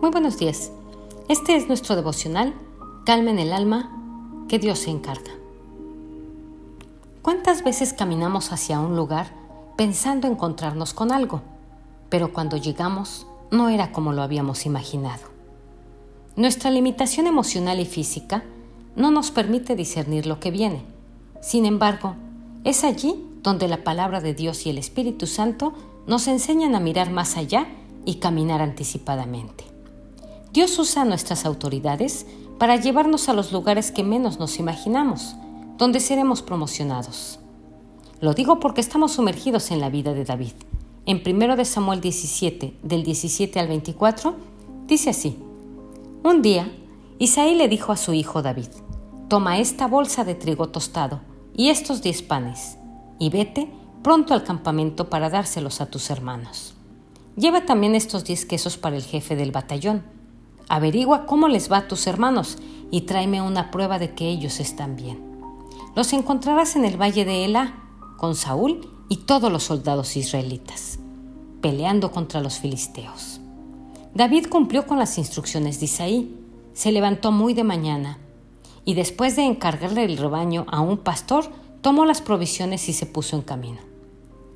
Muy buenos días. Este es nuestro devocional, Calma en el alma, que Dios se encarga. ¿Cuántas veces caminamos hacia un lugar pensando encontrarnos con algo, pero cuando llegamos no era como lo habíamos imaginado? Nuestra limitación emocional y física no nos permite discernir lo que viene. Sin embargo, es allí donde la palabra de Dios y el Espíritu Santo nos enseñan a mirar más allá y caminar anticipadamente. Dios usa nuestras autoridades para llevarnos a los lugares que menos nos imaginamos, donde seremos promocionados. Lo digo porque estamos sumergidos en la vida de David. En 1 Samuel 17, del 17 al 24, dice así, Un día, Isaí le dijo a su hijo David, Toma esta bolsa de trigo tostado y estos diez panes, y vete pronto al campamento para dárselos a tus hermanos. Lleva también estos diez quesos para el jefe del batallón Averigua cómo les va a tus hermanos y tráeme una prueba de que ellos están bien. Los encontrarás en el valle de Elá con Saúl y todos los soldados israelitas, peleando contra los filisteos. David cumplió con las instrucciones de Isaí, se levantó muy de mañana y después de encargarle el rebaño a un pastor, tomó las provisiones y se puso en camino.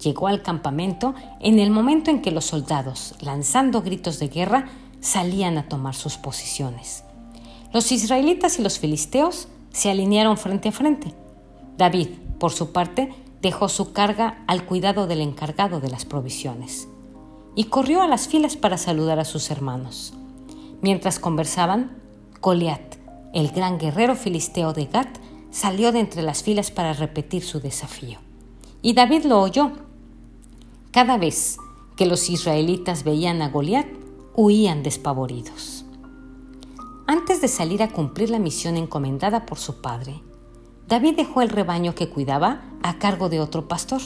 Llegó al campamento en el momento en que los soldados, lanzando gritos de guerra, salían a tomar sus posiciones. Los israelitas y los filisteos se alinearon frente a frente. David, por su parte, dejó su carga al cuidado del encargado de las provisiones y corrió a las filas para saludar a sus hermanos. Mientras conversaban, Goliat, el gran guerrero filisteo de Gat, salió de entre las filas para repetir su desafío. Y David lo oyó. Cada vez que los israelitas veían a Goliat, huían despavoridos. Antes de salir a cumplir la misión encomendada por su padre, David dejó el rebaño que cuidaba a cargo de otro pastor.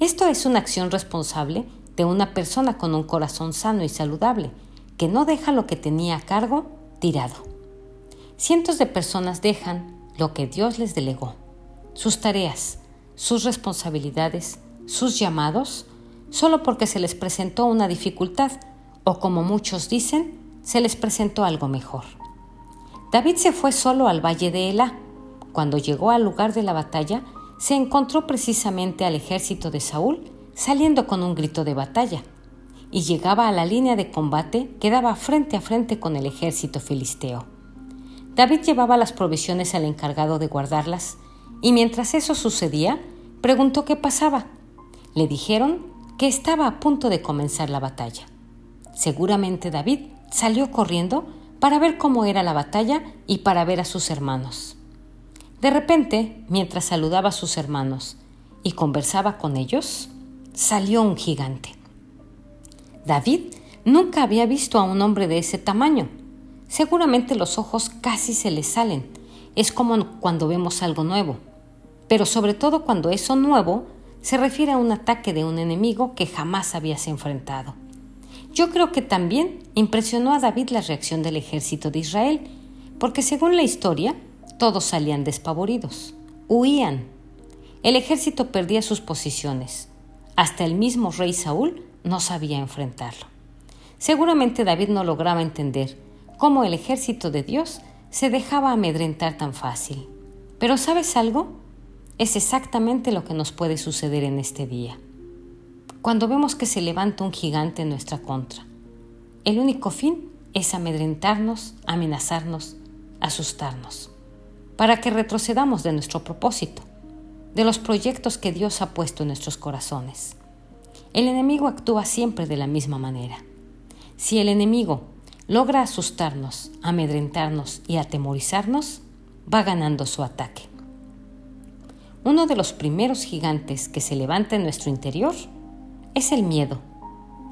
Esto es una acción responsable de una persona con un corazón sano y saludable, que no deja lo que tenía a cargo tirado. Cientos de personas dejan lo que Dios les delegó, sus tareas, sus responsabilidades, sus llamados, solo porque se les presentó una dificultad o como muchos dicen, se les presentó algo mejor. David se fue solo al valle de Elá. Cuando llegó al lugar de la batalla, se encontró precisamente al ejército de Saúl saliendo con un grito de batalla, y llegaba a la línea de combate que daba frente a frente con el ejército filisteo. David llevaba las provisiones al encargado de guardarlas, y mientras eso sucedía, preguntó qué pasaba. Le dijeron que estaba a punto de comenzar la batalla. Seguramente David salió corriendo para ver cómo era la batalla y para ver a sus hermanos. De repente, mientras saludaba a sus hermanos y conversaba con ellos, salió un gigante. David nunca había visto a un hombre de ese tamaño. Seguramente los ojos casi se le salen. Es como cuando vemos algo nuevo. Pero sobre todo cuando eso nuevo se refiere a un ataque de un enemigo que jamás habías enfrentado. Yo creo que también impresionó a David la reacción del ejército de Israel, porque según la historia, todos salían despavoridos, huían. El ejército perdía sus posiciones. Hasta el mismo rey Saúl no sabía enfrentarlo. Seguramente David no lograba entender cómo el ejército de Dios se dejaba amedrentar tan fácil. Pero ¿sabes algo? Es exactamente lo que nos puede suceder en este día cuando vemos que se levanta un gigante en nuestra contra. El único fin es amedrentarnos, amenazarnos, asustarnos, para que retrocedamos de nuestro propósito, de los proyectos que Dios ha puesto en nuestros corazones. El enemigo actúa siempre de la misma manera. Si el enemigo logra asustarnos, amedrentarnos y atemorizarnos, va ganando su ataque. Uno de los primeros gigantes que se levanta en nuestro interior es el miedo,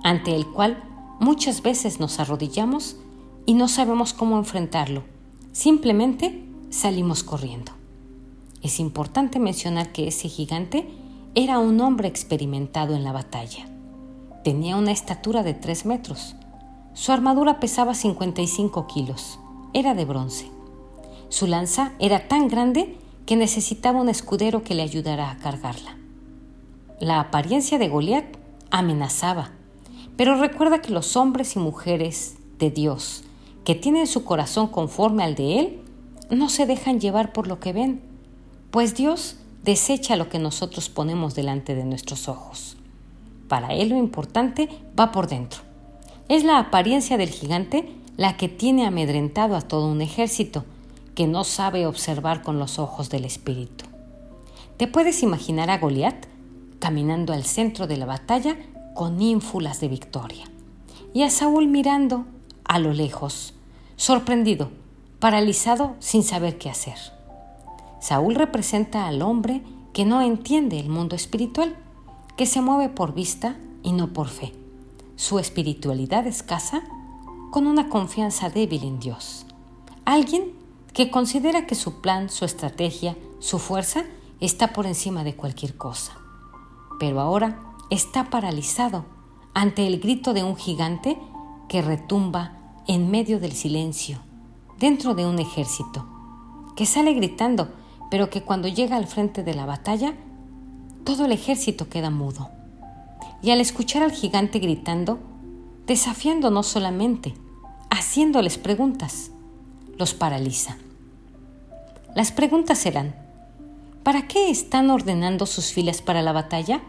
ante el cual muchas veces nos arrodillamos y no sabemos cómo enfrentarlo. Simplemente salimos corriendo. Es importante mencionar que ese gigante era un hombre experimentado en la batalla. Tenía una estatura de 3 metros. Su armadura pesaba 55 kilos. Era de bronce. Su lanza era tan grande que necesitaba un escudero que le ayudara a cargarla. La apariencia de Goliat amenazaba. Pero recuerda que los hombres y mujeres de Dios, que tienen su corazón conforme al de Él, no se dejan llevar por lo que ven, pues Dios desecha lo que nosotros ponemos delante de nuestros ojos. Para Él lo importante va por dentro. Es la apariencia del gigante la que tiene amedrentado a todo un ejército que no sabe observar con los ojos del espíritu. ¿Te puedes imaginar a Goliat caminando al centro de la batalla con ínfulas de victoria? Y a Saúl mirando a lo lejos, sorprendido, paralizado sin saber qué hacer. Saúl representa al hombre que no entiende el mundo espiritual, que se mueve por vista y no por fe. Su espiritualidad escasa con una confianza débil en Dios. Alguien que considera que su plan, su estrategia, su fuerza está por encima de cualquier cosa. Pero ahora está paralizado ante el grito de un gigante que retumba en medio del silencio, dentro de un ejército, que sale gritando, pero que cuando llega al frente de la batalla, todo el ejército queda mudo. Y al escuchar al gigante gritando, desafiando no solamente, haciéndoles preguntas, los paraliza. Las preguntas serán, ¿para qué están ordenando sus filas para la batalla?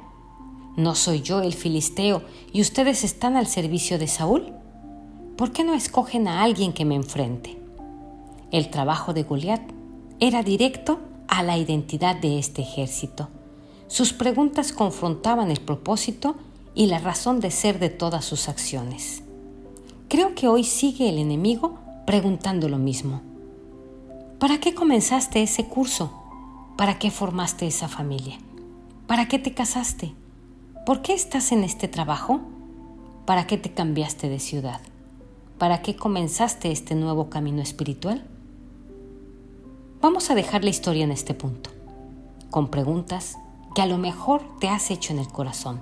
¿No soy yo el filisteo y ustedes están al servicio de Saúl? ¿Por qué no escogen a alguien que me enfrente? El trabajo de Goliat era directo a la identidad de este ejército. Sus preguntas confrontaban el propósito y la razón de ser de todas sus acciones. Creo que hoy sigue el enemigo preguntando lo mismo. ¿Para qué comenzaste ese curso? ¿Para qué formaste esa familia? ¿Para qué te casaste? ¿Por qué estás en este trabajo? ¿Para qué te cambiaste de ciudad? ¿Para qué comenzaste este nuevo camino espiritual? Vamos a dejar la historia en este punto, con preguntas que a lo mejor te has hecho en el corazón,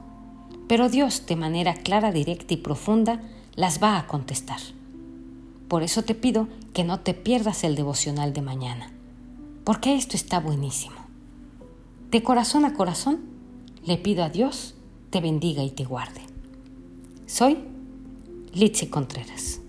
pero Dios de manera clara, directa y profunda las va a contestar. Por eso te pido que no te pierdas el devocional de mañana, porque esto está buenísimo. De corazón a corazón, le pido a Dios te bendiga y te guarde. Soy Litsi Contreras.